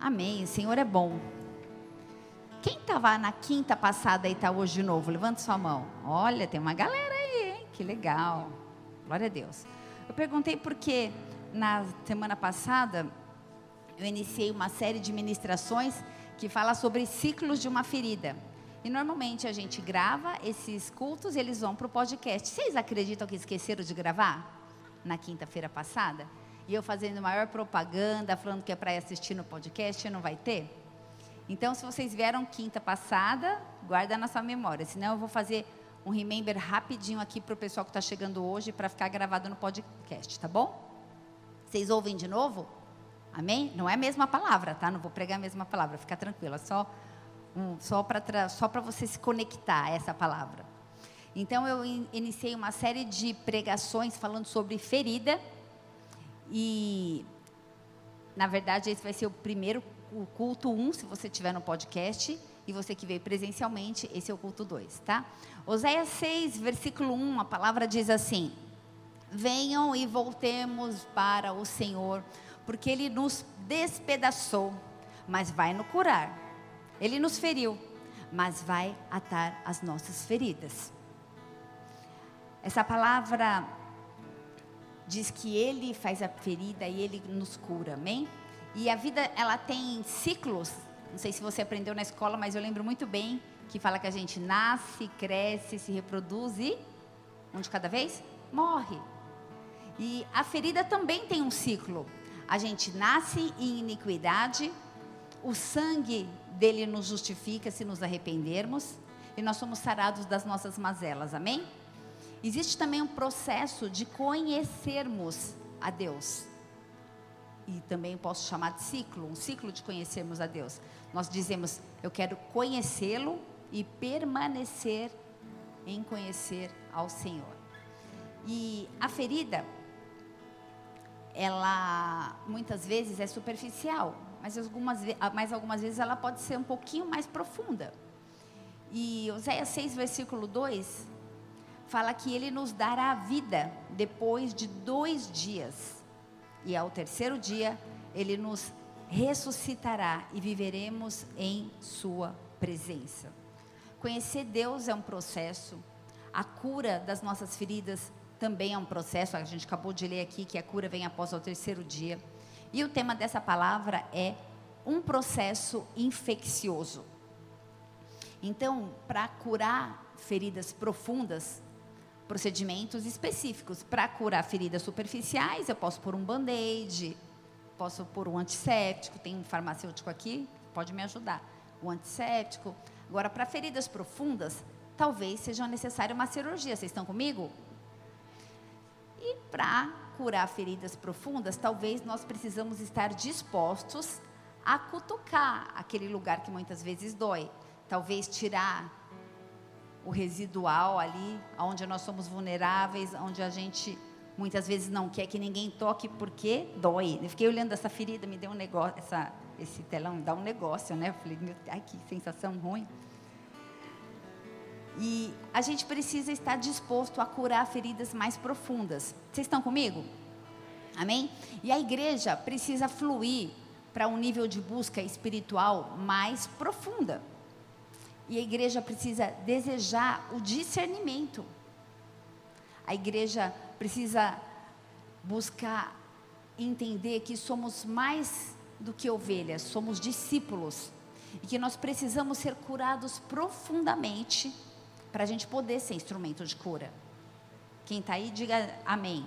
Amém. O Senhor é bom. Quem estava na quinta passada e está hoje de novo? Levanta sua mão. Olha, tem uma galera aí, hein? Que legal. Glória a Deus. Eu perguntei porque na semana passada eu iniciei uma série de ministrações que fala sobre ciclos de uma ferida. E normalmente a gente grava esses cultos e eles vão para o podcast. Vocês acreditam que esqueceram de gravar? Na quinta-feira passada? E eu fazendo maior propaganda, falando que é para assistir no podcast, não vai ter? Então, se vocês vieram quinta passada, guarda na sua memória. Senão, eu vou fazer um remember rapidinho aqui para o pessoal que está chegando hoje, para ficar gravado no podcast, tá bom? Vocês ouvem de novo? Amém? Não é a mesma palavra, tá? Não vou pregar a mesma palavra, fica tranquila. Só, um, só para só você se conectar a essa palavra. Então, eu iniciei uma série de pregações falando sobre ferida e, na verdade, esse vai ser o primeiro, o culto 1, se você estiver no podcast. E você que veio presencialmente, esse é o culto 2, tá? Oséias 6, versículo 1, a palavra diz assim: Venham e voltemos para o Senhor, porque Ele nos despedaçou, mas vai nos curar. Ele nos feriu, mas vai atar as nossas feridas. Essa palavra diz que ele faz a ferida e ele nos cura, amém? E a vida, ela tem ciclos. Não sei se você aprendeu na escola, mas eu lembro muito bem que fala que a gente nasce, cresce, se reproduz e, um de cada vez, morre. E a ferida também tem um ciclo. A gente nasce em iniquidade, o sangue dele nos justifica se nos arrependermos, e nós somos sarados das nossas mazelas, amém? Existe também um processo de conhecermos a Deus. E também posso chamar de ciclo, um ciclo de conhecermos a Deus. Nós dizemos, eu quero conhecê-lo e permanecer em conhecer ao Senhor. E a ferida, ela muitas vezes é superficial, mas algumas, mas algumas vezes ela pode ser um pouquinho mais profunda. E Oséias 6, versículo 2, fala que ele nos dará a vida depois de dois dias. E ao terceiro dia, ele nos ressuscitará e viveremos em sua presença. Conhecer Deus é um processo, a cura das nossas feridas também é um processo, a gente acabou de ler aqui que a cura vem após o terceiro dia. E o tema dessa palavra é um processo infeccioso. Então, para curar feridas profundas, procedimentos específicos. Para curar feridas superficiais, eu posso pôr um band-aid, posso pôr um antisséptico, tem um farmacêutico aqui, pode me ajudar. O antisséptico. Agora, para feridas profundas, talvez seja necessária uma cirurgia. Vocês estão comigo? E para curar feridas profundas, talvez nós precisamos estar dispostos a cutucar aquele lugar que muitas vezes dói. Talvez tirar o residual ali, onde nós somos vulneráveis, onde a gente muitas vezes não quer que ninguém toque porque dói. Eu fiquei olhando essa ferida, me deu um negócio, essa, esse telão dá um negócio, né? Eu falei, ai que sensação ruim. E a gente precisa estar disposto a curar feridas mais profundas. Vocês estão comigo? Amém? E a igreja precisa fluir para um nível de busca espiritual mais profunda. E a igreja precisa desejar o discernimento. A igreja precisa buscar entender que somos mais do que ovelhas, somos discípulos. E que nós precisamos ser curados profundamente para a gente poder ser instrumento de cura. Quem está aí, diga amém.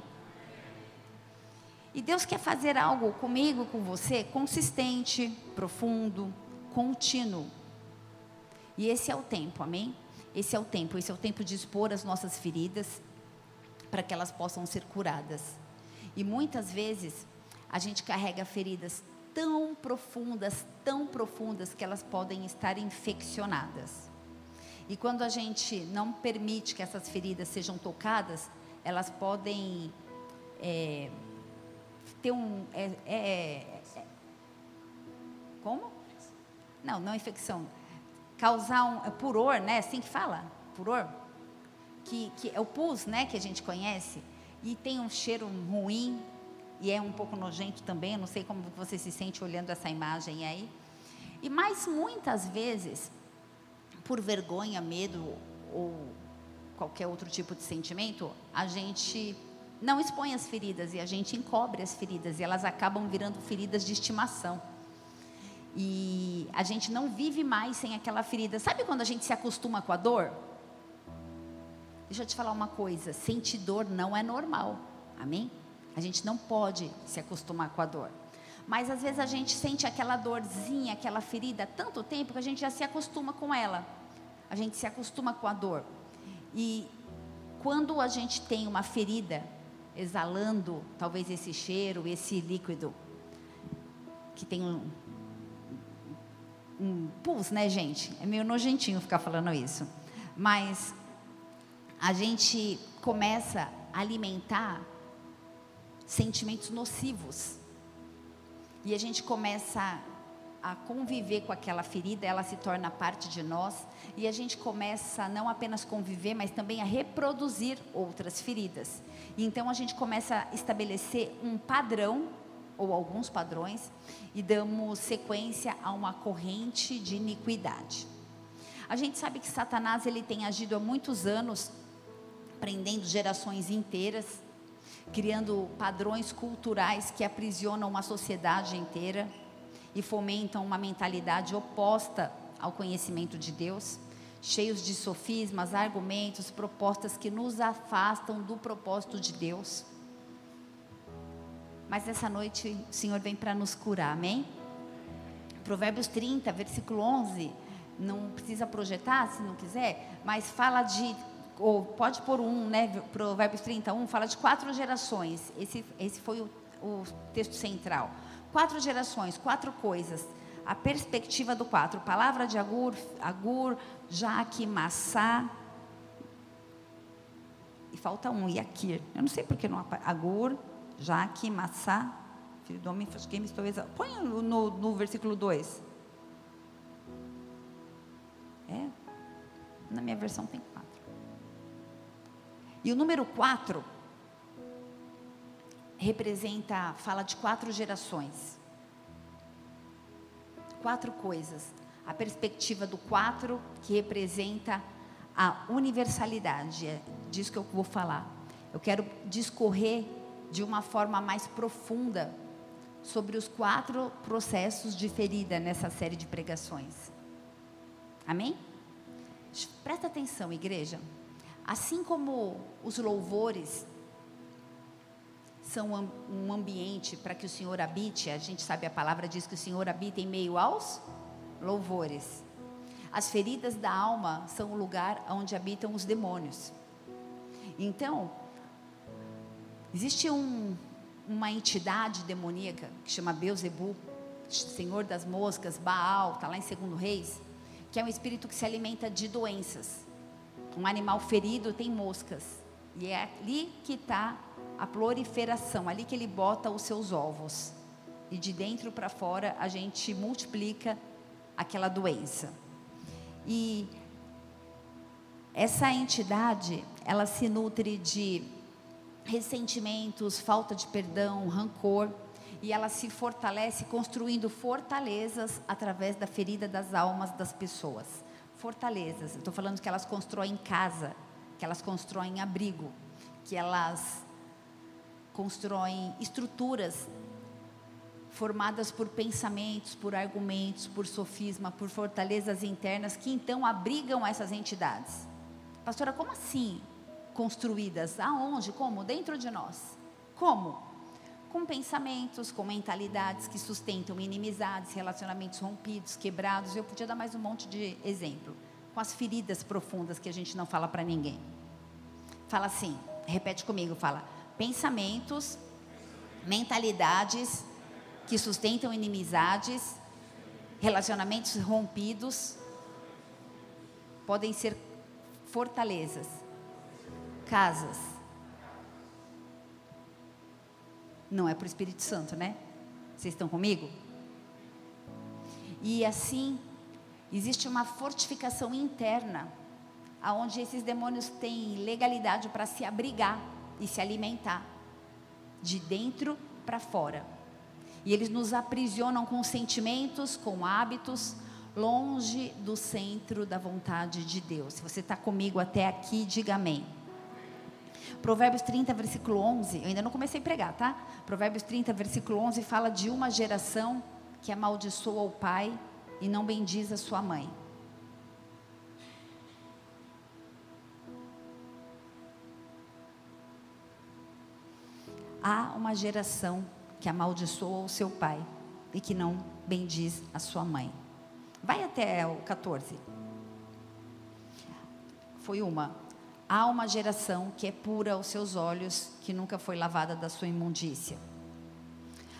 E Deus quer fazer algo comigo, com você, consistente, profundo, contínuo. E esse é o tempo, amém? Esse é o tempo, esse é o tempo de expor as nossas feridas para que elas possam ser curadas. E muitas vezes a gente carrega feridas tão profundas, tão profundas que elas podem estar infeccionadas. E quando a gente não permite que essas feridas sejam tocadas, elas podem é, ter um. É, é, é como? Não, não infecção causar um é puror, né? Assim que fala, puror, que, que é o pus, né? Que a gente conhece e tem um cheiro ruim e é um pouco nojento também, eu não sei como você se sente olhando essa imagem aí. E mais muitas vezes, por vergonha, medo ou qualquer outro tipo de sentimento, a gente não expõe as feridas e a gente encobre as feridas e elas acabam virando feridas de estimação. E a gente não vive mais sem aquela ferida. Sabe quando a gente se acostuma com a dor? Deixa eu te falar uma coisa: sentir dor não é normal. Amém? A gente não pode se acostumar com a dor. Mas às vezes a gente sente aquela dorzinha, aquela ferida, tanto tempo que a gente já se acostuma com ela. A gente se acostuma com a dor. E quando a gente tem uma ferida, exalando talvez esse cheiro, esse líquido, que tem um, um pus, né, gente? É meio nojentinho ficar falando isso. Mas a gente começa a alimentar sentimentos nocivos. E a gente começa a conviver com aquela ferida, ela se torna parte de nós, e a gente começa não apenas conviver, mas também a reproduzir outras feridas. Então a gente começa a estabelecer um padrão, ou alguns padrões, e damos sequência a uma corrente de iniquidade. A gente sabe que Satanás ele tem agido há muitos anos, prendendo gerações inteiras, criando padrões culturais que aprisionam uma sociedade inteira e fomentam uma mentalidade oposta ao conhecimento de Deus, cheios de sofismas, argumentos, propostas que nos afastam do propósito de Deus. Mas essa noite o Senhor vem para nos curar, amém? Provérbios 30, versículo 11, não precisa projetar se não quiser, mas fala de, ou pode pôr um, né? Provérbios 31 fala de quatro gerações. Esse, esse foi o, o texto central. Quatro gerações, quatro coisas. A perspectiva do quatro. Palavra de Agur, Agur, Jaque, Massá. E falta um, Yakir. Eu não sei porque não Agur, Jaque, Massá. Filho do homem, que me estou exaltando. Põe no, no versículo 2. É? Na minha versão tem quatro. E o número quatro representa, fala de quatro gerações. Quatro coisas. A perspectiva do quatro, que representa a universalidade, é disso que eu vou falar. Eu quero discorrer de uma forma mais profunda sobre os quatro processos de ferida nessa série de pregações. Amém? Presta atenção, igreja. Assim como os louvores são um ambiente para que o Senhor habite. A gente sabe a palavra diz que o Senhor habita em meio aos louvores. As feridas da alma são o lugar onde habitam os demônios. Então, existe um, uma entidade demoníaca que chama Beuzebu, Senhor das moscas, Baal, está lá em Segundo Reis, que é um espírito que se alimenta de doenças. Um animal ferido tem moscas. E é ali que está a proliferação, ali que ele bota os seus ovos. E de dentro para fora a gente multiplica aquela doença. E essa entidade, ela se nutre de ressentimentos, falta de perdão, rancor, e ela se fortalece construindo fortalezas através da ferida das almas das pessoas. Fortalezas, estou falando que elas constroem casa, que elas constroem abrigo, que elas constroem estruturas formadas por pensamentos, por argumentos, por sofisma, por fortalezas internas que então abrigam essas entidades. Pastora, como assim construídas? Aonde? Como? Dentro de nós. Como? Com pensamentos, com mentalidades que sustentam inimizades, relacionamentos rompidos, quebrados. Eu podia dar mais um monte de exemplo. Com as feridas profundas que a gente não fala para ninguém. Fala assim, repete comigo, fala pensamentos, mentalidades que sustentam inimizades, relacionamentos rompidos, podem ser fortalezas, casas. Não é para o Espírito Santo, né? Vocês estão comigo? E assim, existe uma fortificação interna, aonde esses demônios têm legalidade para se abrigar e se alimentar de dentro para fora. E eles nos aprisionam com sentimentos, com hábitos, longe do centro da vontade de Deus. Se você está comigo até aqui, diga amém. Provérbios 30, versículo 11, eu ainda não comecei a pregar, tá? Provérbios 30, versículo 11 fala de uma geração que amaldiçoa o pai e não bendiz a sua mãe. Há uma geração que amaldiçoa o seu pai e que não bendiz a sua mãe. Vai até o 14. Foi uma. Há uma geração que é pura aos seus olhos, que nunca foi lavada da sua imundícia.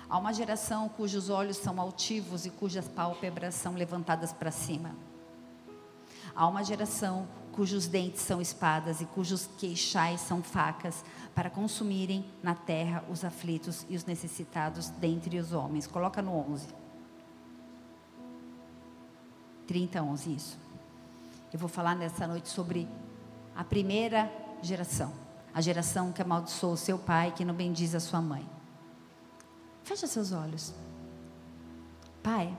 Há uma geração cujos olhos são altivos e cujas pálpebras são levantadas para cima. Há uma geração cujos dentes são espadas e cujos queixais são facas, para consumirem na terra os aflitos e os necessitados dentre os homens. Coloca no 11. 30, 11, isso. Eu vou falar nessa noite sobre a primeira geração. A geração que amaldiçoou seu pai, que não bendiz a sua mãe. Fecha seus olhos. Pai,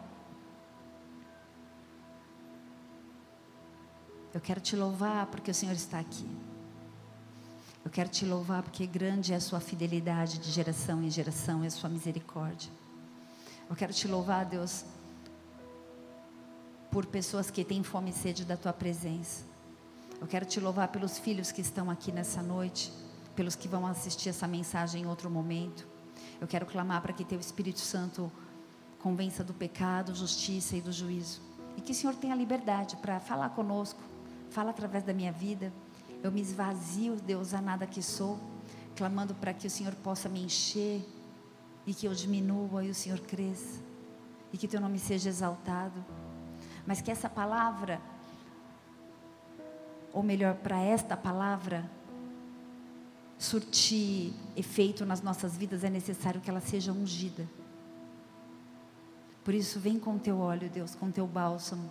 eu quero te louvar porque o Senhor está aqui. Eu quero te louvar porque grande é a sua fidelidade de geração em geração e a sua misericórdia. Eu quero te louvar, Deus, por pessoas que têm fome e sede da tua presença. Eu quero te louvar pelos filhos que estão aqui nessa noite, pelos que vão assistir essa mensagem em outro momento. Eu quero clamar para que teu Espírito Santo convença do pecado, justiça e do juízo. E que o Senhor tenha liberdade para falar conosco, fala através da minha vida eu me esvazio, Deus, a nada que sou, clamando para que o Senhor possa me encher e que eu diminua e o Senhor cresça e que teu nome seja exaltado. Mas que essa palavra, ou melhor, para esta palavra surtir efeito nas nossas vidas, é necessário que ela seja ungida. Por isso, vem com teu óleo, Deus, com teu bálsamo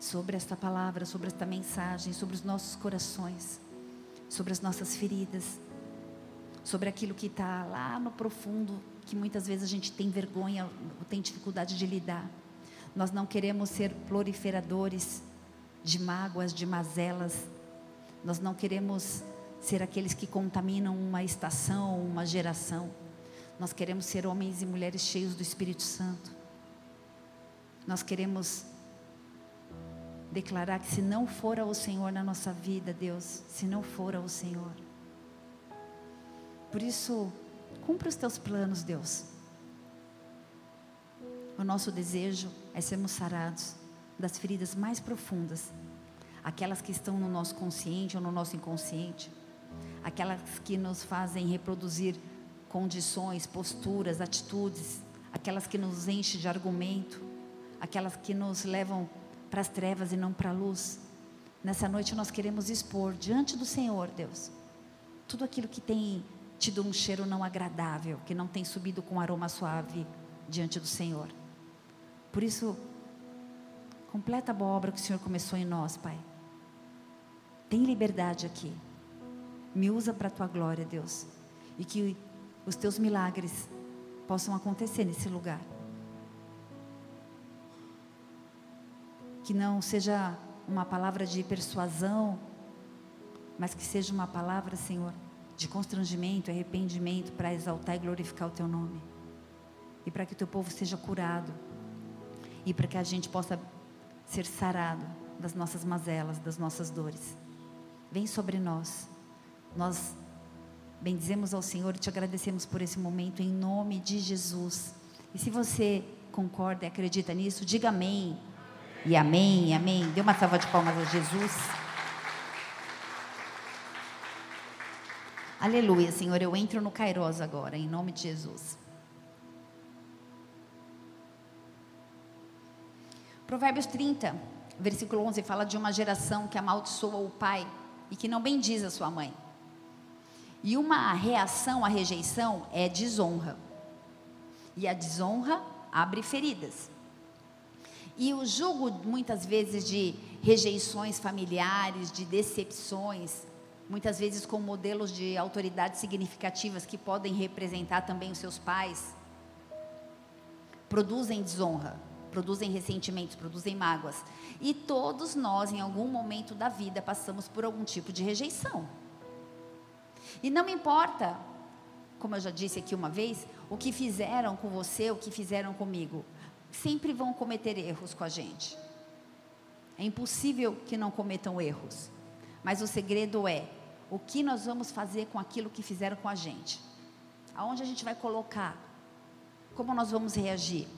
sobre esta palavra, sobre esta mensagem, sobre os nossos corações, sobre as nossas feridas, sobre aquilo que está lá no profundo, que muitas vezes a gente tem vergonha, tem dificuldade de lidar. Nós não queremos ser proliferadores de mágoas, de mazelas. Nós não queremos ser aqueles que contaminam uma estação, uma geração. Nós queremos ser homens e mulheres cheios do Espírito Santo. Nós queremos declarar que se não for o Senhor na nossa vida, Deus, se não for o Senhor. Por isso, cumpra os teus planos, Deus. O nosso desejo é sermos sarados das feridas mais profundas, aquelas que estão no nosso consciente ou no nosso inconsciente, aquelas que nos fazem reproduzir condições, posturas, atitudes, aquelas que nos enchem de argumento, aquelas que nos levam para as trevas e não para a luz. Nessa noite nós queremos expor diante do Senhor, Deus, tudo aquilo que tem tido um cheiro não agradável, que não tem subido com aroma suave diante do Senhor. Por isso, completa a boa obra que o Senhor começou em nós, Pai. Tem liberdade aqui. Me usa para a tua glória, Deus. E que os teus milagres possam acontecer nesse lugar. que não seja uma palavra de persuasão, mas que seja uma palavra, Senhor, de constrangimento, arrependimento para exaltar e glorificar o Teu nome. E para que o Teu povo seja curado. E para que a gente possa ser sarado das nossas mazelas, das nossas dores. Vem sobre nós. Nós bendizemos ao Senhor e te agradecemos por esse momento em nome de Jesus. E se você concorda e acredita nisso, diga amém. E amém, amém. Dê uma salva de palmas a Jesus. Aleluia, Senhor. Eu entro no Kairos agora, em nome de Jesus. Provérbios 30, versículo 11, fala de uma geração que amaldiçoa o pai e que não bendiz a sua mãe. E uma reação à rejeição é desonra. E a desonra abre feridas. E o julgo, muitas vezes, de rejeições familiares, de decepções, muitas vezes com modelos de autoridade significativas que podem representar também os seus pais, produzem desonra, produzem ressentimentos, produzem mágoas. E todos nós, em algum momento da vida, passamos por algum tipo de rejeição. E não importa, como eu já disse aqui uma vez, o que fizeram com você, o que fizeram comigo, sempre vão cometer erros com a gente. É impossível que não cometam erros. Mas o segredo é o que nós vamos fazer com aquilo que fizeram com a gente. Aonde a gente vai colocar? Como nós vamos reagir?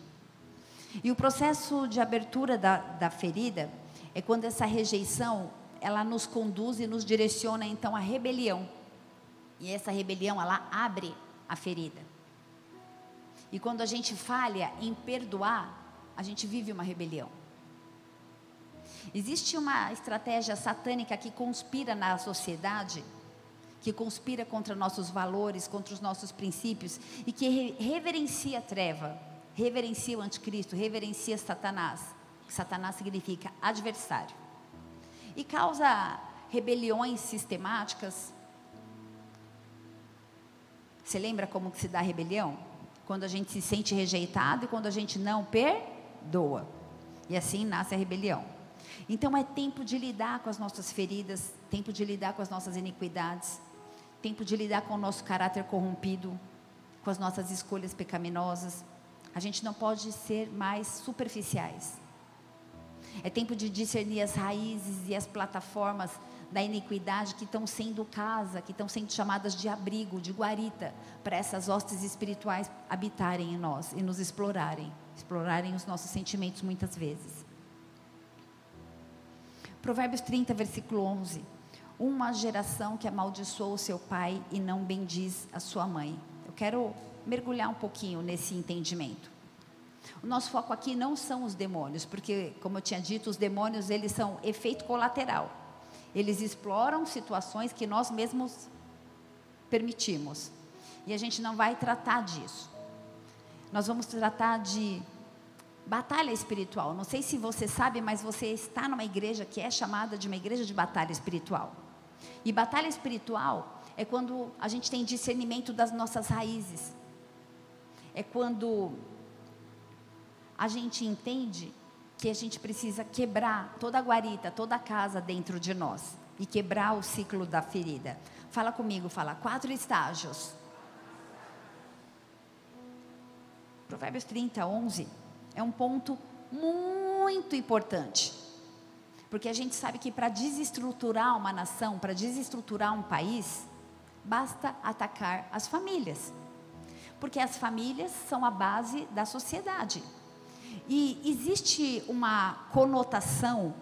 E o processo de abertura da, da ferida é quando essa rejeição ela nos conduz e nos direciona então à rebelião. E essa rebelião ela abre a ferida. E quando a gente falha em perdoar, a gente vive uma rebelião. Existe uma estratégia satânica que conspira na sociedade, que conspira contra nossos valores, contra os nossos princípios e que reverencia a treva, reverencia o anticristo, reverencia Satanás. Satanás significa adversário. E causa rebeliões sistemáticas. Você lembra como que se dá a rebelião? Quando a gente se sente rejeitado e quando a gente não perdoa. E assim nasce a rebelião. Então é tempo de lidar com as nossas feridas, tempo de lidar com as nossas iniquidades, tempo de lidar com o nosso caráter corrompido, com as nossas escolhas pecaminosas. A gente não pode ser mais superficiais. É tempo de discernir as raízes e as plataformas da iniquidade que estão sendo casa, que estão sendo chamadas de abrigo, de guarita, para essas hostes espirituais habitarem em nós e nos explorarem, explorarem os nossos sentimentos muitas vezes. Provérbios 30, versículo 11. Uma geração que amaldiçoou o seu pai e não bendiz a sua mãe. Eu quero mergulhar um pouquinho nesse entendimento. O nosso foco aqui não são os demônios, porque, como eu tinha dito, os demônios eles são efeito colateral. Eles exploram situações que nós mesmos permitimos. E a gente não vai tratar disso. Nós vamos tratar de batalha espiritual. Não sei se você sabe, mas você está numa igreja que é chamada de uma igreja de batalha espiritual. E batalha espiritual é quando a gente tem discernimento das nossas raízes. É quando a gente entende que a gente precisa quebrar toda a guarita, toda a casa dentro de nós e quebrar o ciclo da ferida. Fala comigo, fala quatro estágios. Provérbios 30, 11 é um ponto muito importante. Porque a gente sabe que para desestruturar uma nação, para desestruturar um país, basta atacar as famílias. Porque as famílias são a base da sociedade. E existe uma conotação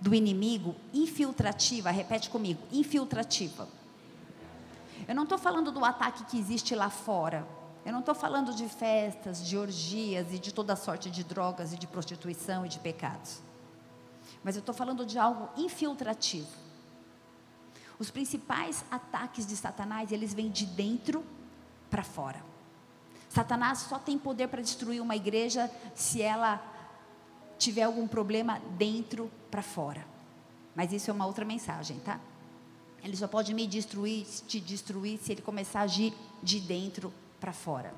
do inimigo infiltrativa, repete comigo, infiltrativa. Eu não estou falando do ataque que existe lá fora, eu não estou falando de festas, de orgias e de toda sorte de drogas e de prostituição e de pecados. Mas eu estou falando de algo infiltrativo. Os principais ataques de Satanás, eles vêm de dentro para fora. Satanás só tem poder para destruir uma igreja se ela tiver algum problema dentro para fora. Mas isso é uma outra mensagem, tá? Ele só pode me destruir, te destruir, se ele começar a agir de dentro para fora.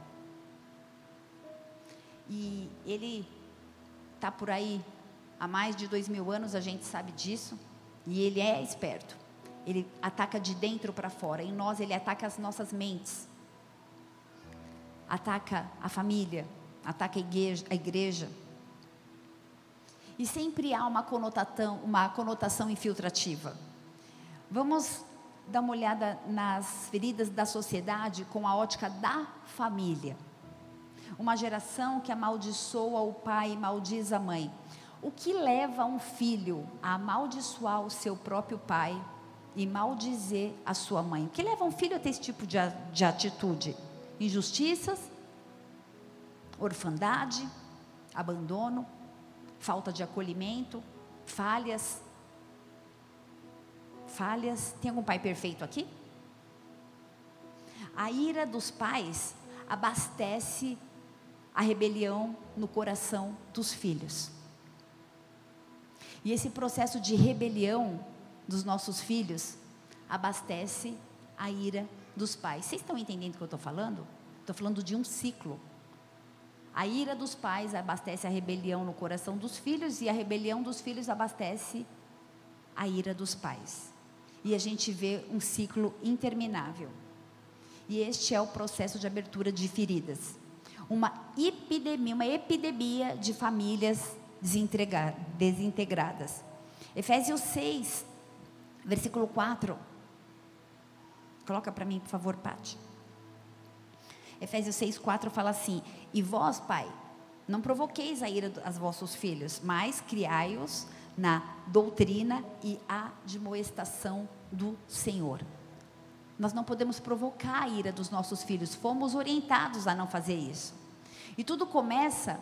E ele está por aí há mais de dois mil anos, a gente sabe disso, e ele é esperto. Ele ataca de dentro para fora. Em nós, ele ataca as nossas mentes, ataca a família, ataca a igreja. A igreja. E sempre há uma conotação, uma conotação infiltrativa. Vamos dar uma olhada nas feridas da sociedade com a ótica da família. Uma geração que amaldiçoa o pai e maldiz a mãe. O que leva um filho a amaldiçoar o seu próprio pai e maldizer a sua mãe? O que leva um filho a ter esse tipo de, de atitude? Injustiças, orfandade, abandono, falta de acolhimento, falhas, falhas. Tem algum pai perfeito aqui? A ira dos pais abastece a rebelião no coração dos filhos. E esse processo de rebelião dos nossos filhos abastece a ira dos pais. Vocês estão entendendo o que eu estou falando? Estou falando de um ciclo. A ira dos pais abastece a rebelião no coração dos filhos e a rebelião dos filhos abastece a ira dos pais. E a gente vê um ciclo interminável. E este é o processo de abertura de feridas. Uma epidemia, uma epidemia de famílias desintegradas. Efésios 6, versículo 4. Coloca para mim, por favor, Pati. Efésios 6, 4 fala assim: E vós, pai, não provoqueis a ira aos vossos filhos, mas criai-os na doutrina e admoestação do Senhor. Nós não podemos provocar a ira dos nossos filhos, fomos orientados a não fazer isso. E tudo começa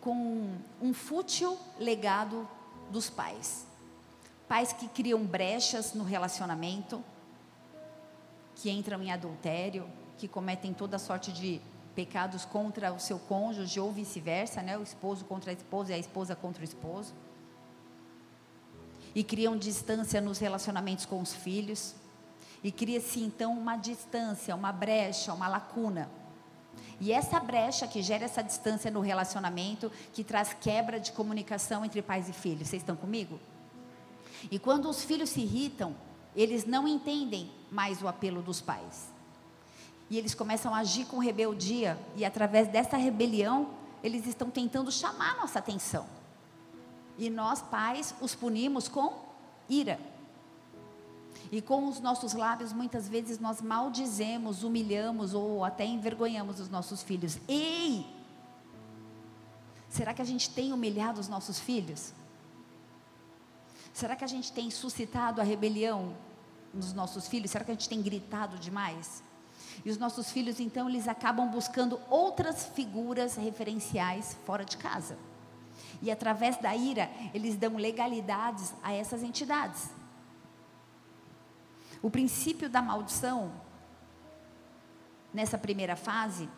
com um fútil legado dos pais. Pais que criam brechas no relacionamento, que entram em adultério, que cometem toda sorte de pecados contra o seu cônjuge ou vice-versa, né? O esposo contra a esposa e a esposa contra o esposo. E criam distância nos relacionamentos com os filhos. E cria-se então uma distância, uma brecha, uma lacuna. E essa brecha que gera essa distância no relacionamento, que traz quebra de comunicação entre pais e filhos. Vocês estão comigo? E quando os filhos se irritam, eles não entendem mais o apelo dos pais. E eles começam a agir com rebeldia, e através dessa rebelião, eles estão tentando chamar nossa atenção. E nós, pais, os punimos com ira. E com os nossos lábios, muitas vezes nós maldizemos, humilhamos ou até envergonhamos os nossos filhos. Ei! Será que a gente tem humilhado os nossos filhos? Será que a gente tem suscitado a rebelião nos nossos filhos? Será que a gente tem gritado demais? E os nossos filhos, então, eles acabam buscando outras figuras referenciais fora de casa. E através da ira, eles dão legalidades a essas entidades. O princípio da maldição, nessa primeira fase,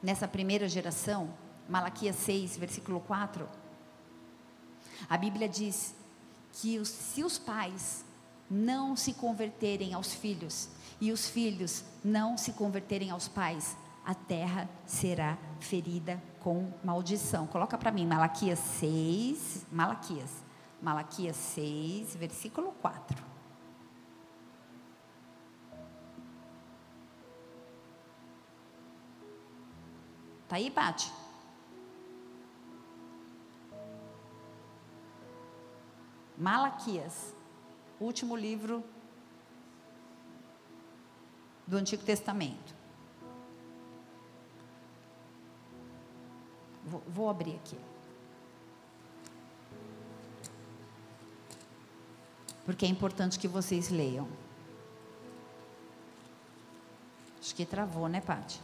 nessa primeira geração, Malaquias 6, versículo 4, a Bíblia diz que os, se os pais não se converterem aos filhos e os filhos não se converterem aos pais, a terra será ferida com maldição. Coloca para mim Malaquias 6, Malaquias. Malaquias 6, versículo 4. Tá aí, Pati? Malaquias, último livro do Antigo Testamento. Vou, vou abrir aqui. Porque é importante que vocês leiam. Acho que travou, né, Paty?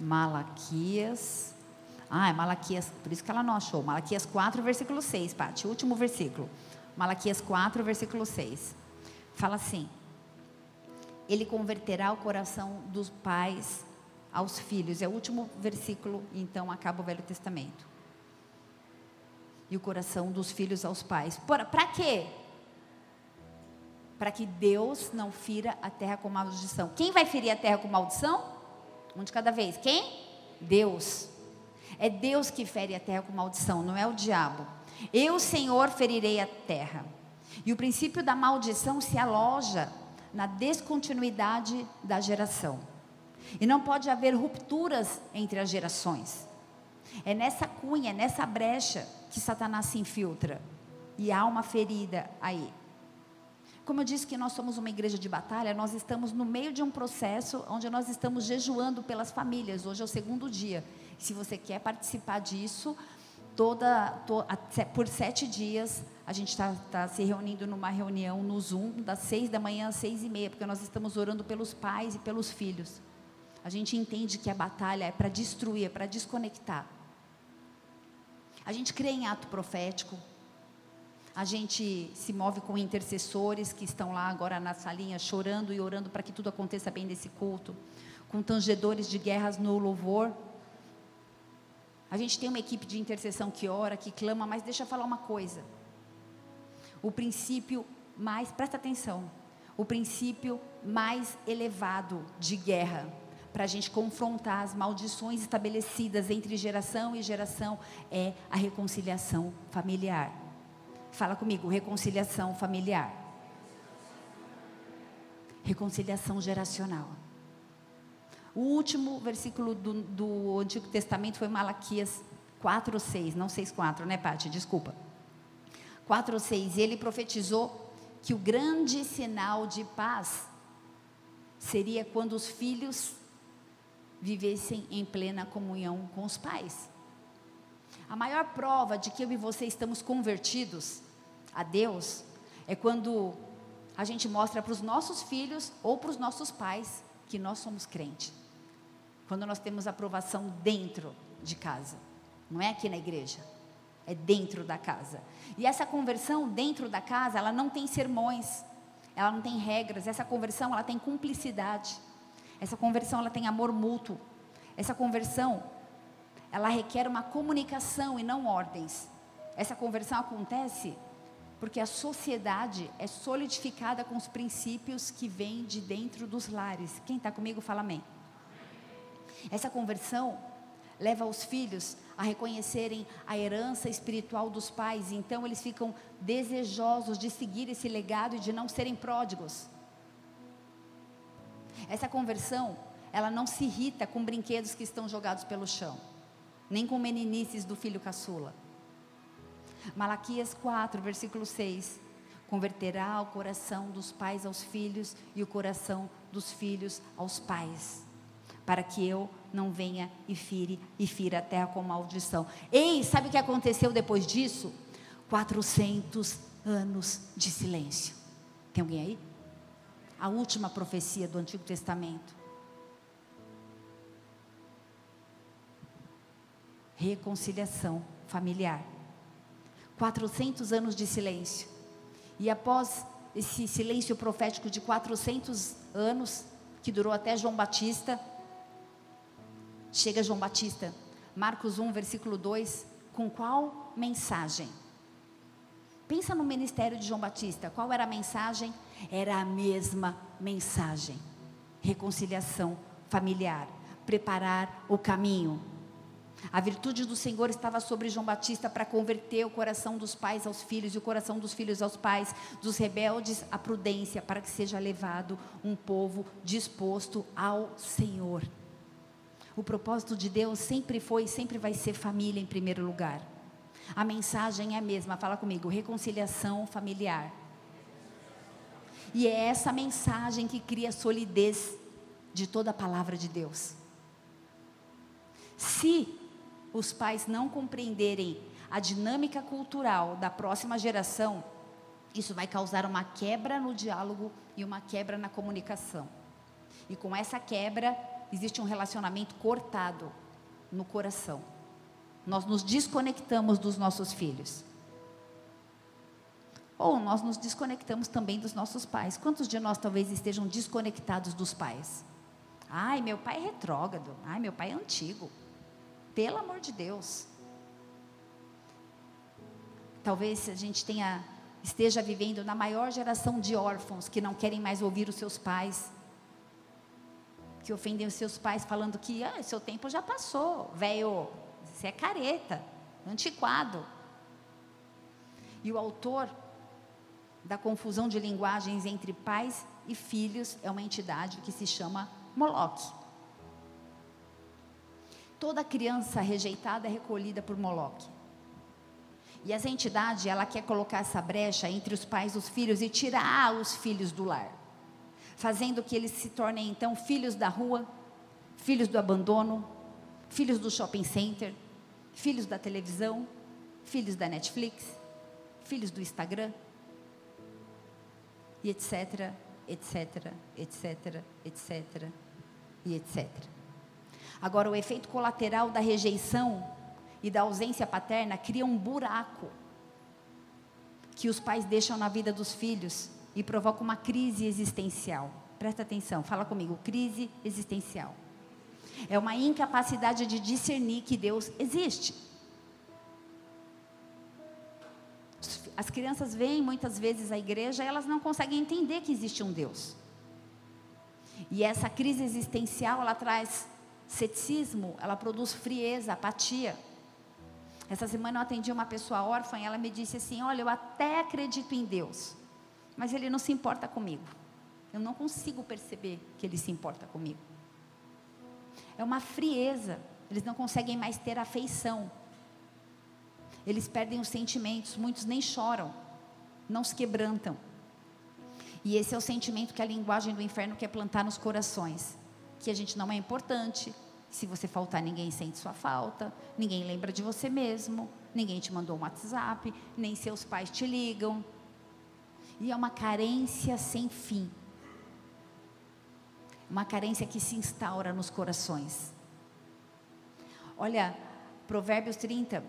Malaquias. Ah, é Malaquias, por isso que ela não achou. Malaquias 4, versículo 6, Paty, último versículo. Malaquias 4, versículo 6. Fala assim: Ele converterá o coração dos pais aos filhos. É o último versículo, então acaba o Velho Testamento. E o coração dos filhos aos pais. Para quê? Para que Deus não fira a terra com maldição. Quem vai ferir a terra com maldição? Um de cada vez. Quem? Deus. É Deus que fere a terra com maldição, não é o diabo. Eu, Senhor, ferirei a terra. E o princípio da maldição se aloja na descontinuidade da geração. E não pode haver rupturas entre as gerações. É nessa cunha, é nessa brecha que Satanás se infiltra. E há uma ferida aí. Como eu disse que nós somos uma igreja de batalha, nós estamos no meio de um processo onde nós estamos jejuando pelas famílias. Hoje é o segundo dia. Se você quer participar disso, toda, to, por sete dias a gente está tá se reunindo numa reunião no Zoom das seis da manhã às seis e meia, porque nós estamos orando pelos pais e pelos filhos. A gente entende que a batalha é para destruir, é para desconectar. A gente crê em ato profético, a gente se move com intercessores que estão lá agora na salinha chorando e orando para que tudo aconteça bem nesse culto. Com tangedores de guerras no louvor, A gente tem uma equipe de intercessão que ora, que clama, mas deixa eu falar uma coisa. O princípio mais, presta atenção, o princípio mais elevado de guerra para a gente confrontar as maldições estabelecidas entre geração e geração é a reconciliação familiar. Fala comigo, reconciliação familiar. Reconciliação geracional. O último versículo do, do Antigo Testamento foi Malaquias 4 ou 6, não 6, 4, né, Pati? Desculpa. 4 ou 6. E ele profetizou que o grande sinal de paz seria quando os filhos vivessem em plena comunhão com os pais. A maior prova de que eu e você estamos convertidos a Deus é quando a gente mostra para os nossos filhos ou para os nossos pais que nós somos crente. Quando nós temos aprovação dentro de casa, não é aqui na igreja, é dentro da casa. E essa conversão dentro da casa, ela não tem sermões, ela não tem regras, essa conversão ela tem cumplicidade. Essa conversão ela tem amor mútuo. Essa conversão ela requer uma comunicação e não ordens. Essa conversão acontece porque a sociedade é solidificada com os princípios que vêm de dentro dos lares. Quem está comigo, fala amém. Essa conversão leva os filhos a reconhecerem a herança espiritual dos pais, então eles ficam desejosos de seguir esse legado e de não serem pródigos. Essa conversão, ela não se irrita com brinquedos que estão jogados pelo chão, nem com meninices do filho caçula. Malaquias 4, versículo 6. Converterá o coração dos pais aos filhos e o coração dos filhos aos pais, para que eu não venha e fire e fira a terra com maldição. Ei, sabe o que aconteceu depois disso? 400 anos de silêncio. Tem alguém aí? a última profecia do Antigo Testamento. Reconciliação familiar. 400 anos de silêncio. E após esse silêncio profético de 400 anos, que durou até João Batista, chega João Batista, Marcos 1, versículo 2, com qual mensagem? Pensa no ministério de João Batista. Qual era a mensagem? Era a mesma mensagem: reconciliação familiar, preparar o caminho. A virtude do Senhor estava sobre João Batista para converter o coração dos pais aos filhos e o coração dos filhos aos pais, dos rebeldes à prudência, para que seja levado um povo disposto ao Senhor. O propósito de Deus sempre foi e sempre vai ser família em primeiro lugar. A mensagem é a mesma, fala comigo, reconciliação familiar. E é essa mensagem que cria a solidez de toda a palavra de Deus. Se os pais não compreenderem a dinâmica cultural da próxima geração, isso vai causar uma quebra no diálogo e uma quebra na comunicação. E com essa quebra, existe um relacionamento cortado no coração. Nós nos desconectamos dos nossos filhos. Ou nós nos desconectamos também dos nossos pais. Quantos de nós talvez estejam desconectados dos pais? Ai, meu pai é retrógrado. Ai, meu pai é antigo. Pelo amor de Deus. Talvez a gente tenha esteja vivendo na maior geração de órfãos que não querem mais ouvir os seus pais, que ofendem os seus pais falando que ah, seu tempo já passou, velho, você é careta, antiquado. E o autor da confusão de linguagens entre pais e filhos é uma entidade que se chama Moloque. Toda criança rejeitada é recolhida por Moloque. E essa entidade, ela quer colocar essa brecha entre os pais e os filhos e tirar os filhos do lar, fazendo que eles se tornem então filhos da rua, filhos do abandono, filhos do shopping center, filhos da televisão, filhos da Netflix, filhos do Instagram, e etc, etc, etc, etc, e etc. Agora, o efeito colateral da rejeição e da ausência paterna cria um buraco que os pais deixam na vida dos filhos e provoca uma crise existencial. Presta atenção, fala comigo, crise existencial. É uma incapacidade de discernir que Deus existe. As crianças vêm muitas vezes à igreja e elas não conseguem entender que existe um Deus. E essa crise existencial, ela traz ceticismo, ela produz frieza, apatia. Essa semana eu atendi uma pessoa órfã e ela me disse assim: Olha, eu até acredito em Deus, mas Ele não se importa comigo. Eu não consigo perceber que Ele se importa comigo. É uma frieza, eles não conseguem mais ter afeição. Eles perdem os sentimentos, muitos nem choram, não se quebrantam. E esse é o sentimento que a linguagem do inferno quer plantar nos corações: que a gente não é importante, se você faltar, ninguém sente sua falta, ninguém lembra de você mesmo, ninguém te mandou um WhatsApp, nem seus pais te ligam. E é uma carência sem fim. Uma carência que se instaura nos corações. Olha, Provérbios 30,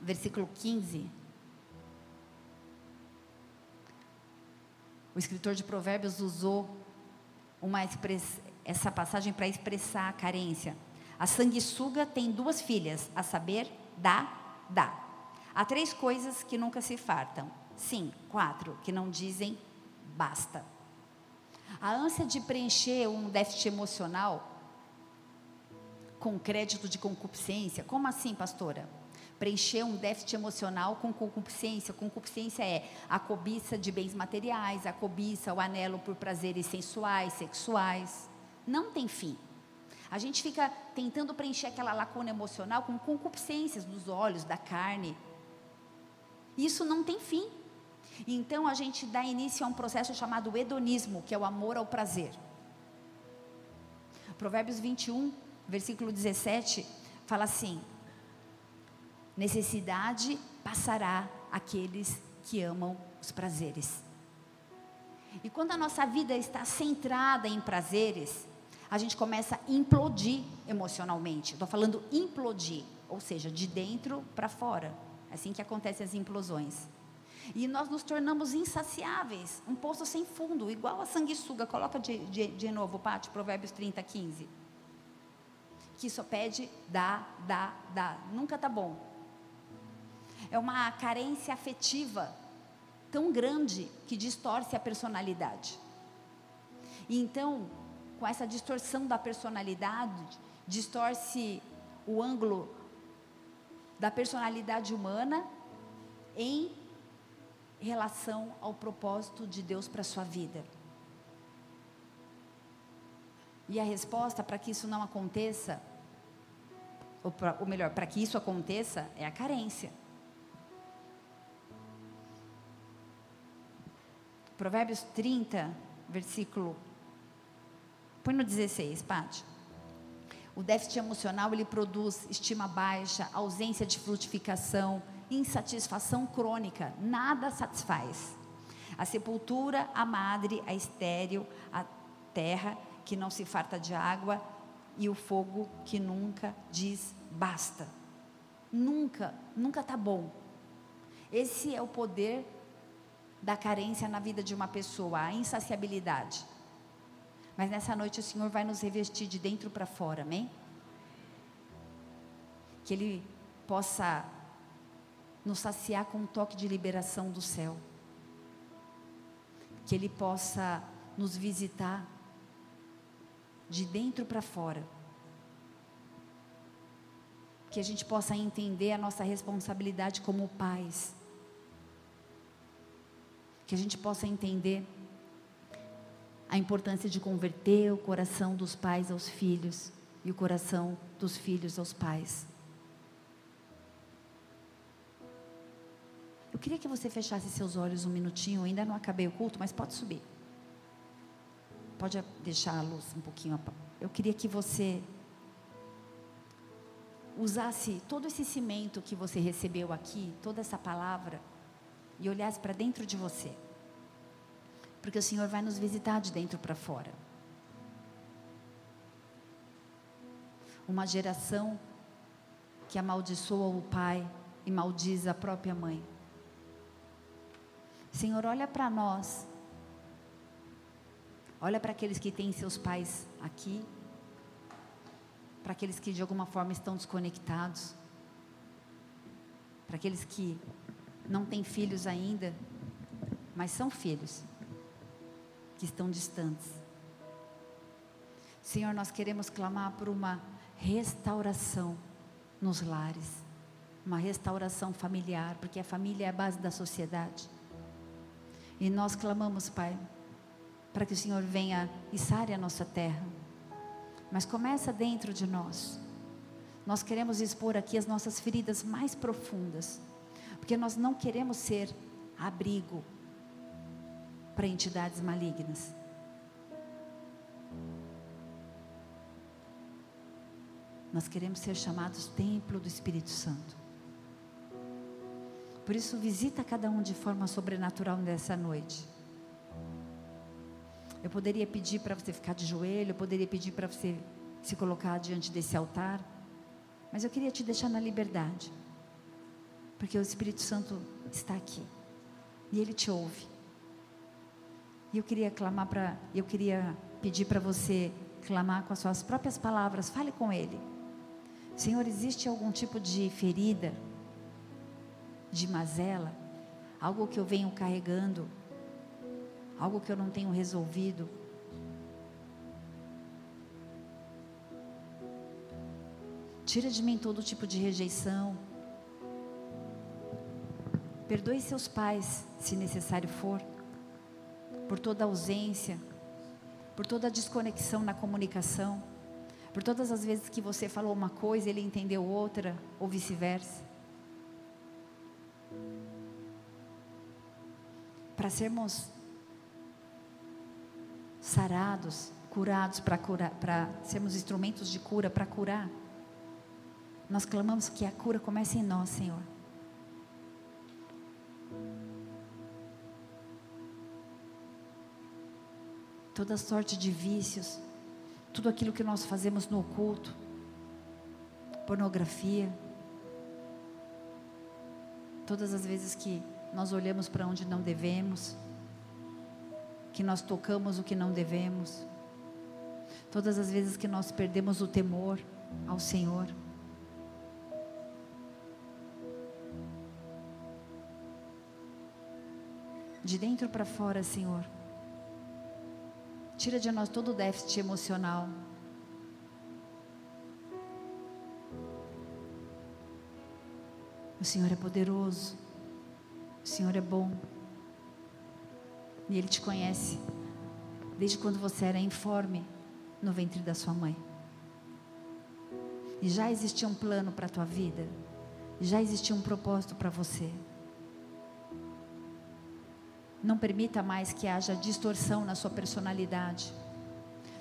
versículo 15. O escritor de Provérbios usou uma expressão, essa passagem para expressar a carência. A sanguessuga tem duas filhas, a saber, dá, dá. Há três coisas que nunca se fartam. Sim, quatro que não dizem basta. A ânsia de preencher um déficit emocional com crédito de concupiscência. Como assim, pastora? preencher um déficit emocional com concupiscência. Concupiscência é a cobiça de bens materiais, a cobiça, o anelo por prazeres sensuais, sexuais. Não tem fim. A gente fica tentando preencher aquela lacuna emocional com concupiscências dos olhos, da carne. Isso não tem fim. Então a gente dá início a um processo chamado hedonismo, que é o amor ao prazer. Provérbios 21, versículo 17, fala assim: Necessidade passará aqueles que amam os prazeres. E quando a nossa vida está centrada em prazeres, a gente começa a implodir emocionalmente. Estou falando implodir, ou seja, de dentro para fora. É assim que acontecem as implosões. E nós nos tornamos insaciáveis, um poço sem fundo, igual a sanguessuga. Coloca de, de, de novo, Pátio, Provérbios 30, 15. Que só pede, dá, dá, dá. Nunca está bom é uma carência afetiva tão grande que distorce a personalidade. E então, com essa distorção da personalidade, distorce o ângulo da personalidade humana em relação ao propósito de Deus para a sua vida. E a resposta para que isso não aconteça, ou, pra, ou melhor, para que isso aconteça, é a carência. Provérbios 30, versículo. Põe no 16, Pati. O déficit emocional ele produz estima baixa, ausência de frutificação, insatisfação crônica, nada satisfaz. A sepultura, a madre, a estéril, a terra que não se farta de água e o fogo que nunca diz basta. Nunca, nunca está bom. Esse é o poder da carência na vida de uma pessoa, a insaciabilidade. Mas nessa noite o Senhor vai nos revestir de dentro para fora, amém? Que Ele possa nos saciar com um toque de liberação do céu. Que Ele possa nos visitar de dentro para fora. Que a gente possa entender a nossa responsabilidade como pais que a gente possa entender a importância de converter o coração dos pais aos filhos e o coração dos filhos aos pais. Eu queria que você fechasse seus olhos um minutinho, ainda não acabei o culto, mas pode subir. Pode deixar a luz um pouquinho. Eu queria que você usasse todo esse cimento que você recebeu aqui, toda essa palavra, e olhasse para dentro de você. Porque o Senhor vai nos visitar de dentro para fora. Uma geração que amaldiçoa o pai e maldiz a própria mãe. Senhor, olha para nós. Olha para aqueles que têm seus pais aqui. para aqueles que de alguma forma estão desconectados, para aqueles que não têm filhos ainda, mas são filhos, que estão distantes. Senhor, nós queremos clamar por uma restauração nos lares, uma restauração familiar, porque a família é a base da sociedade. E nós clamamos, Pai, para que o Senhor venha e sare a nossa terra. Mas começa dentro de nós. Nós queremos expor aqui as nossas feridas mais profundas, porque nós não queremos ser abrigo para entidades malignas. Nós queremos ser chamados templo do Espírito Santo. Por isso, visita cada um de forma sobrenatural nessa noite. Eu poderia pedir para você ficar de joelho, eu poderia pedir para você se colocar diante desse altar, mas eu queria te deixar na liberdade, porque o Espírito Santo está aqui e ele te ouve. E eu queria clamar para, eu queria pedir para você clamar com as suas próprias palavras, fale com ele. Senhor, existe algum tipo de ferida, de mazela, algo que eu venho carregando, algo que eu não tenho resolvido? Tira de mim todo tipo de rejeição. Perdoe seus pais, se necessário for, por toda ausência, por toda desconexão na comunicação. Por todas as vezes que você falou uma coisa, ele entendeu outra, ou vice-versa. Para sermos sarados, curados, para para sermos instrumentos de cura, para curar. Nós clamamos que a cura comece em nós, Senhor. Toda sorte de vícios, tudo aquilo que nós fazemos no oculto, pornografia, todas as vezes que nós olhamos para onde não devemos, que nós tocamos o que não devemos, todas as vezes que nós perdemos o temor ao Senhor. De dentro para fora, Senhor. Tira de nós todo o déficit emocional. O Senhor é poderoso. O Senhor é bom. E Ele te conhece desde quando você era informe no ventre da sua mãe. E já existia um plano para a tua vida. Já existia um propósito para você. Não permita mais que haja distorção na sua personalidade.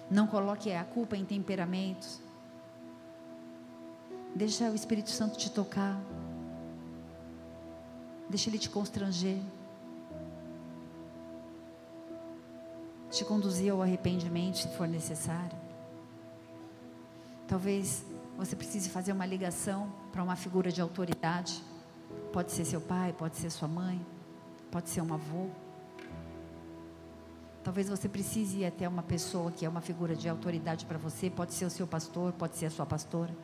Não coloque a culpa em temperamentos. Deixa o Espírito Santo te tocar. Deixa ele te constranger. Te conduzir ao arrependimento se for necessário. Talvez você precise fazer uma ligação para uma figura de autoridade. Pode ser seu pai, pode ser sua mãe, pode ser um avô. Talvez você precise ir até uma pessoa que é uma figura de autoridade para você, pode ser o seu pastor, pode ser a sua pastora.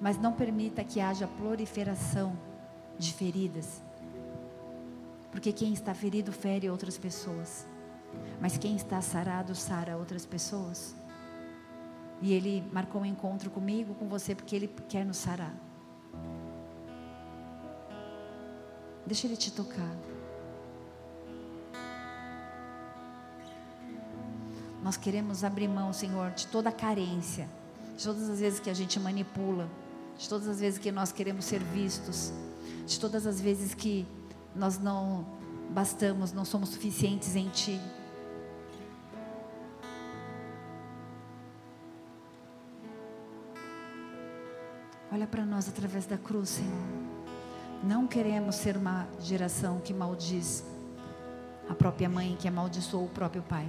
Mas não permita que haja proliferação de feridas. Porque quem está ferido fere outras pessoas. Mas quem está sarado sara outras pessoas. E ele marcou um encontro comigo, com você, porque ele quer nos sarar. Deixa Ele te tocar. Nós queremos abrir mão, Senhor, de toda a carência, de todas as vezes que a gente manipula, de todas as vezes que nós queremos ser vistos, de todas as vezes que nós não bastamos, não somos suficientes em Ti. Olha para nós através da cruz, Senhor. Não queremos ser uma geração que maldiz a própria mãe, que amaldiçoou o próprio pai.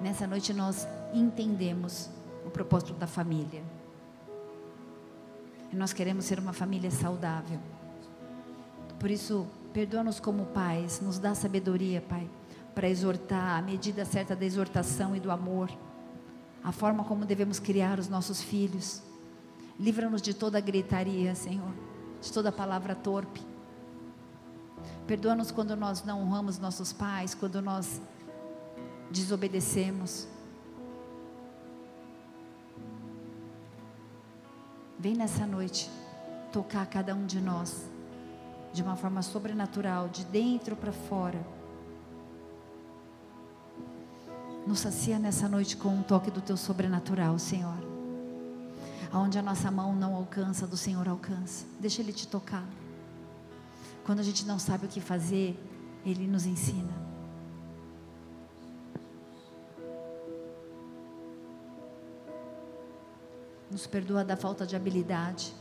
Nessa noite nós entendemos o propósito da família. E nós queremos ser uma família saudável. Por isso, perdoa-nos como pais, nos dá sabedoria, Pai, para exortar, a medida certa da exortação e do amor, a forma como devemos criar os nossos filhos. Livra-nos de toda gritaria, Senhor, de toda palavra torpe. Perdoa-nos quando nós não honramos nossos pais, quando nós desobedecemos. Vem nessa noite tocar cada um de nós de uma forma sobrenatural, de dentro para fora. Nos sacia nessa noite com um toque do teu sobrenatural, Senhor. Aonde a nossa mão não alcança, do Senhor alcança. Deixa Ele te tocar. Quando a gente não sabe o que fazer, Ele nos ensina. Nos perdoa da falta de habilidade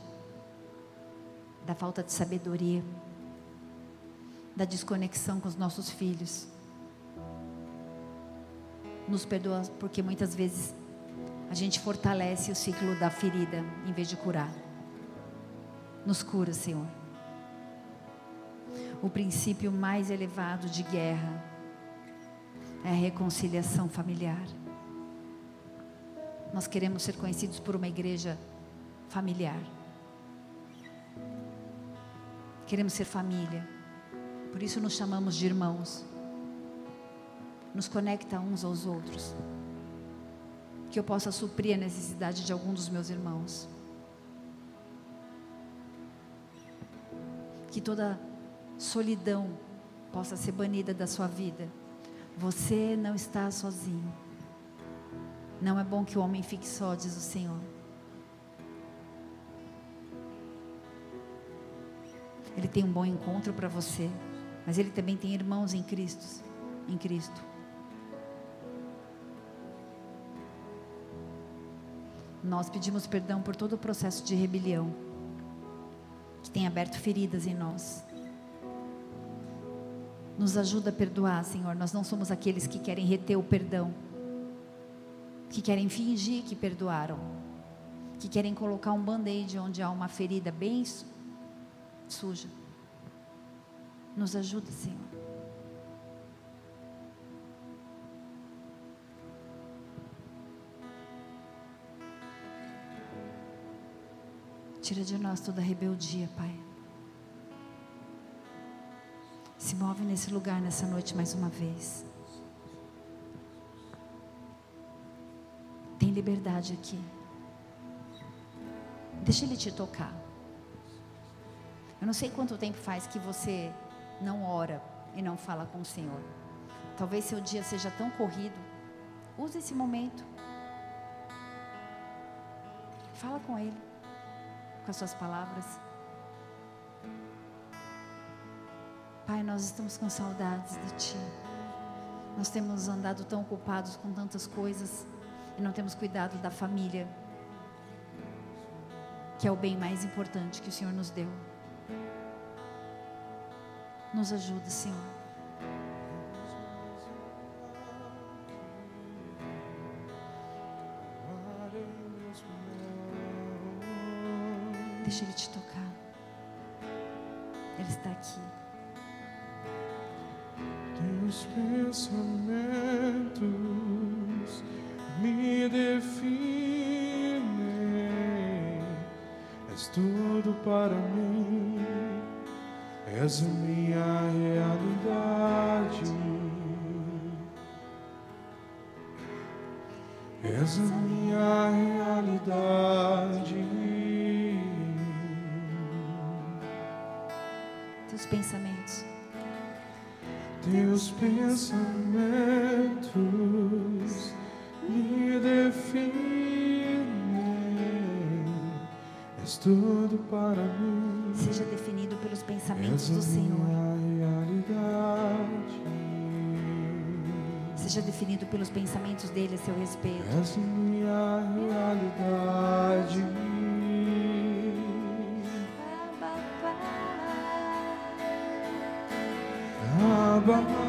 da falta de sabedoria, da desconexão com os nossos filhos. Nos perdoa porque muitas vezes a gente fortalece o ciclo da ferida em vez de curar. Nos cura, Senhor. O princípio mais elevado de guerra é a reconciliação familiar. Nós queremos ser conhecidos por uma igreja familiar. Queremos ser família. Por isso nos chamamos de irmãos. Nos conecta uns aos outros. Que eu possa suprir a necessidade de algum dos meus irmãos. Que toda solidão possa ser banida da sua vida. Você não está sozinho. Não é bom que o homem fique só, diz o Senhor. Ele tem um bom encontro para você, mas ele também tem irmãos em Cristo, em Cristo. Nós pedimos perdão por todo o processo de rebelião que tem aberto feridas em nós. Nos ajuda a perdoar, Senhor. Nós não somos aqueles que querem reter o perdão, que querem fingir que perdoaram, que querem colocar um band-aid onde há uma ferida bem suja. Nos ajuda, Senhor. Tira de nós toda rebeldia, Pai. Se move nesse lugar nessa noite mais uma vez. Tem liberdade aqui. Deixa Ele te tocar. Eu não sei quanto tempo faz que você não ora e não fala com o Senhor. Talvez seu dia seja tão corrido. Use esse momento. Fala com Ele, com as suas palavras. Pai, nós estamos com saudades de Ti. Nós temos andado tão ocupados com tantas coisas e não temos cuidado da família, que é o bem mais importante que o Senhor nos deu. Nos ajuda, Senhor. Deixa Ele te tocar. Ele está aqui. Teus pensamentos me definem, és tudo para mim, és a minha realidade, és a minha realidade. Pensamentos. Teus pensamentos me definem, és tudo para mim, Seja definido pelos pensamentos do Senhor. Seja definido pelos pensamentos dele a seu respeito. és minha realidade. Abba,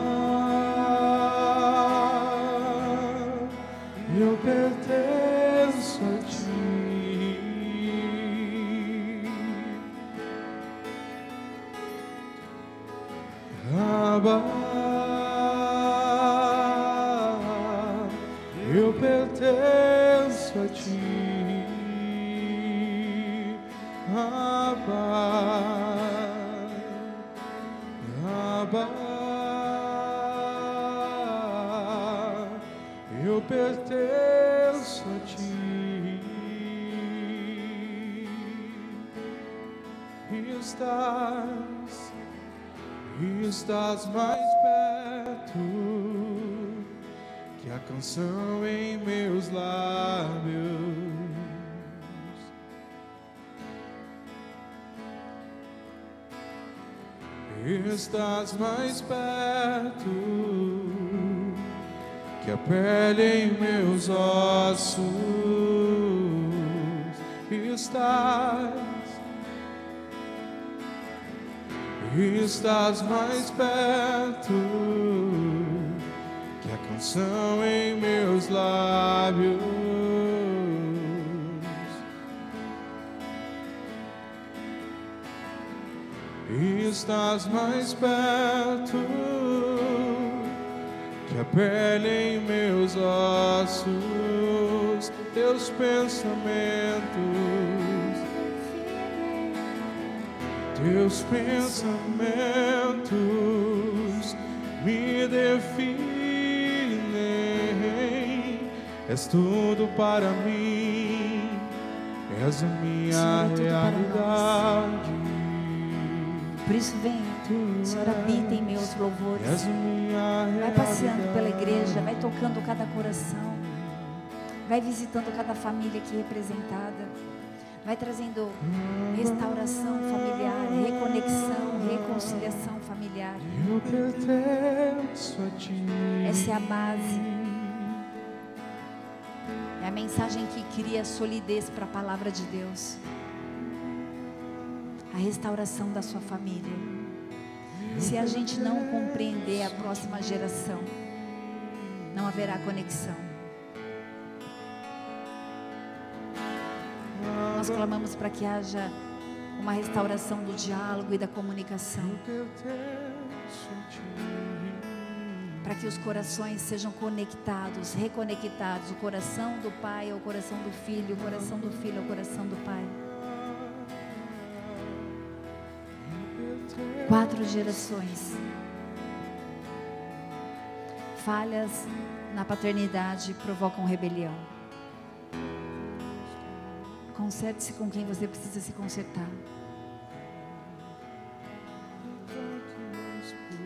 estás mais perto que a canção em meus lábios. Estás mais perto que a pele em meus ossos. Estás, estás mais perto que a canção em meus lábios. Estás mais perto que a pele em meus ossos, teus pensamentos, teus pensamentos me definem. És tudo para mim, és a minha Senhor, é nós. realidade. Por isso vem, Senhor, habita em meus louvores. Vai passeando pela igreja, vai tocando cada coração, vai visitando cada família aqui representada, vai trazendo restauração familiar, reconexão, reconciliação familiar. Eu pertenço a ti. Essa é a base, é a mensagem que cria solidez para a palavra de Deus, a restauração da sua família. Se a gente não compreender a próxima geração, não haverá conexão. Nós clamamos para que haja uma restauração do diálogo e da comunicação, para que os corações sejam conectados, reconectados, o coração do pai ao coração do filho, o coração do filho ao coração do pai. Quatro gerações. Falhas na paternidade provocam rebelião. Conserte-se com quem você precisa se consertar.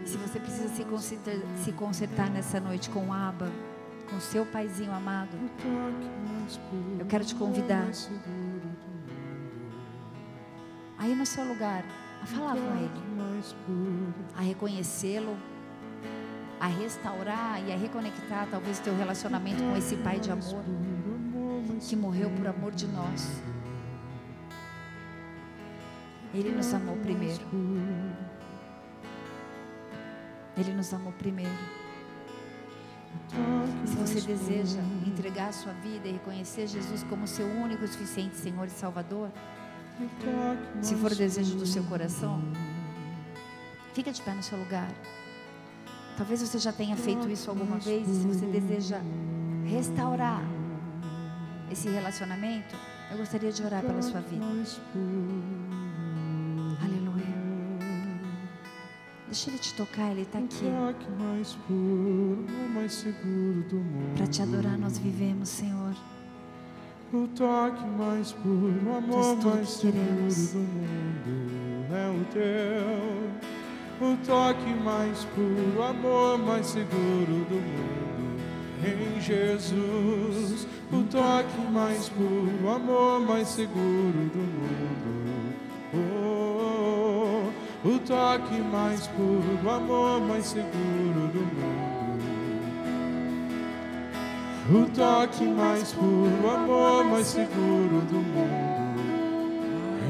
Se você precisa se consertar, se consertar nessa noite com o Aba, com seu paizinho amado, eu quero te convidar aí no seu lugar a falar com ele, a reconhecê-lo, a restaurar e a reconectar talvez o teu relacionamento com esse pai de amor que morreu por amor de nós. Ele nos amou primeiro. Ele nos amou primeiro. Se você deseja entregar a sua vida e reconhecer Jesus como seu único e suficiente Senhor e Salvador, se for desejo do seu coração, fica de pé no seu lugar. Talvez você já tenha feito isso alguma vez. e Se você deseja restaurar esse relacionamento, eu gostaria de orar pela sua vida. Aleluia. Deixa ele te tocar, ele está aqui. Para te adorar, nós vivemos, Senhor. O toque mais puro, o Tu és amor mais seguro do mundo é o teu. O toque mais puro, o amor mais seguro do mundo em Jesus. O toque mais puro, o amor mais seguro do mundo. Oh, o toque mais puro, o amor mais seguro do mundo. O toque mais puro, o amor mais seguro do mundo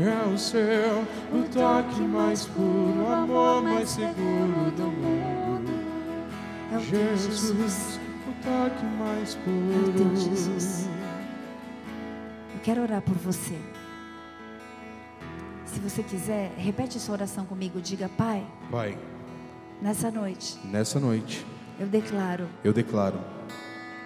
é o seu. O toque mais puro, o amor mais seguro do mundo. Jesus. Toque mais É o teu puro. Jesus. Eu quero orar por você. Se você quiser, repete essa oração comigo. Diga, Pai, Pai, nessa noite nessa noite eu declaro eu declaro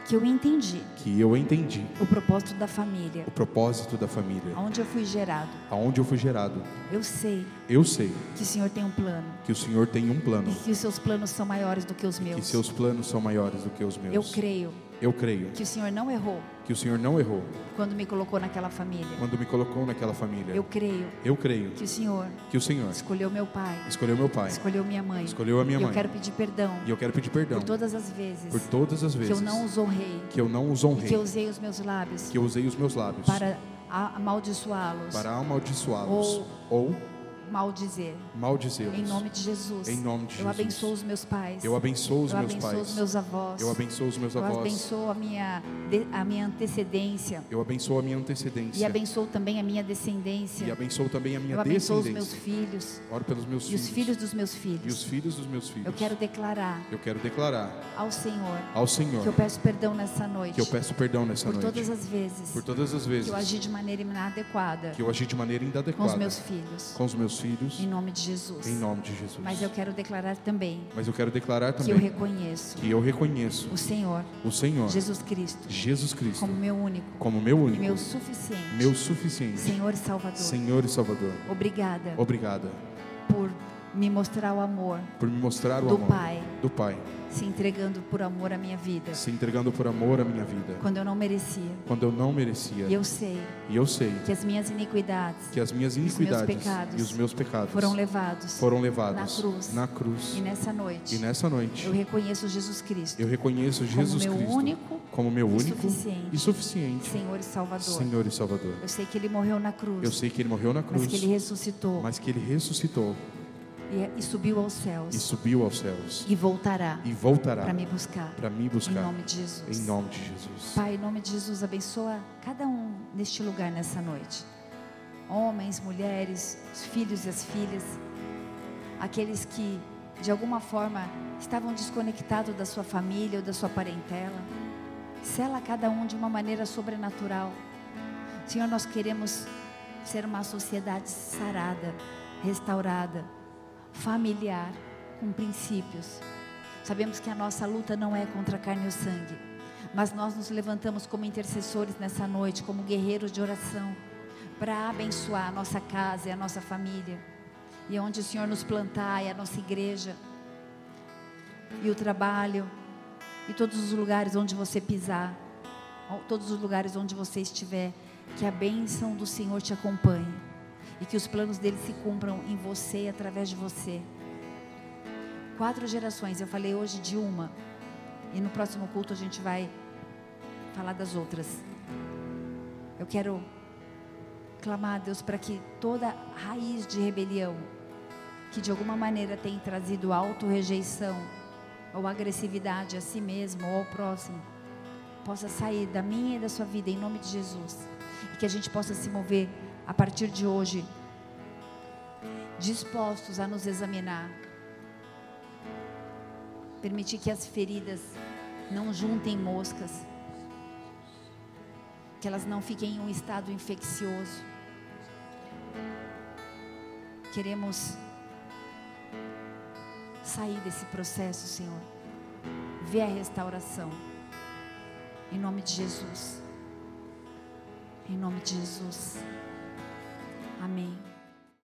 que eu entendi que eu entendi o propósito da família, o propósito da família, onde eu fui gerado. aonde eu fui gerado. Eu sei Eu sei que o Senhor tem um plano que o Senhor tem um plano, e que os seus planos são maiores do que os que meus. seus planos são maiores do que os Eu meus. creio Eu creio que o Senhor não errou que o Senhor não errou quando me colocou naquela família. quando me colocou naquela família. Eu creio Eu creio que o Senhor que o Senhor escolheu meu pai, escolheu meu pai, escolheu minha mãe. escolheu a minha E eu mãe. quero pedir perdão E eu quero pedir perdão por todas as vezes por todas as que vezes eu não os honrei que eu não os honrei, que eu usei os meus lábios que eu usei os meus lábios para amaldiçoá-los para amaldiçoá-los ou maldizer. maldizê-los. Em nome de Jesus. Em nome de Eu Jesus. abençoo os meus pais. Eu abençoo os Eu meus abençoo pais. os meus avós. Eu abençoo os meus Eu avós. abençoo a minha, a minha antecedência. Eu abençoo a minha antecedência. E abençoo também a minha descendência. E abençoo também a minha Eu abençoo os descendência. meus filhos. Oro pelos meus E filhos. os filhos dos meus E os filhos. filhos dos meus filhos. Eu quero declarar Eu quero declarar ao Senhor ao Senhor que eu peço perdão nessa noite. que eu peço perdão nessa por noite. todas as vezes por todas as vezes que eu agi de maneira inadequada que eu agi de maneira com inadequada os meus filhos. com os meus filhos. Em nome de Jesus. Em nome de Jesus. Mas eu quero declarar também Mas eu quero declarar que eu também reconheço que eu reconheço o Senhor, o Senhor, Jesus Cristo, Jesus Cristo, como meu único como meu único, meu suficiente meu suficiente Senhor e Salvador. Senhor e Salvador. Obrigada Obrigada por me mostrar o amor por me mostrar o do amor Pai do Pai, se entregando por amor à minha vida, se entregando por amor à minha vida, quando eu não merecia. quando eu não merecia. E eu sei E eu sei que as minhas iniquidades que as minhas iniquidades pecados e os meus pecados foram levados. foram levados na cruz. na cruz. E nessa noite E nessa noite eu reconheço Jesus Cristo eu reconheço Jesus como meu Cristo único como meu e único suficiente e suficiente Senhor e Salvador. Senhor e Salvador. Eu sei que Ele morreu na cruz, Eu sei que ele morreu na cruz, mas que Ele ressuscitou mas que ele ressuscitou e, e subiu aos céus e subiu aos céus e voltará e voltará para me buscar. para me Em buscar nome de Jesus. em nome de Jesus. Pai, em nome de Jesus, abençoa cada um neste lugar nessa noite. Homens, mulheres, os filhos e as filhas, aqueles que de alguma forma estavam desconectados da sua família ou da sua parentela. Sela cada um de uma maneira sobrenatural. Senhor, nós queremos ser uma sociedade sarada, restaurada, familiar, com princípios. Sabemos que a nossa luta não é contra a carne e o sangue, mas nós nos levantamos como intercessores nessa noite, como guerreiros de oração, para abençoar a nossa casa e a nossa família, e onde o Senhor nos plantar, e a nossa igreja, e o trabalho, e todos os lugares onde você pisar, todos os lugares onde você estiver, que a bênção do Senhor te acompanhe, e que os planos dele se cumpram em você e através de você quatro gerações. Eu falei hoje de uma. E no próximo culto a gente vai falar das outras. Eu quero clamar a Deus para que toda raiz de rebelião que de alguma maneira tem trazido auto-rejeição ou agressividade a si mesmo ou ao próximo possa sair da minha e da sua vida em nome de Jesus. E que a gente possa se mover a partir de hoje dispostos a nos examinar permitir que as feridas não juntem moscas, que elas não fiquem em um estado infeccioso. Queremos sair desse processo, Senhor, ver a restauração, em nome de Jesus. Em nome de Jesus. Amém.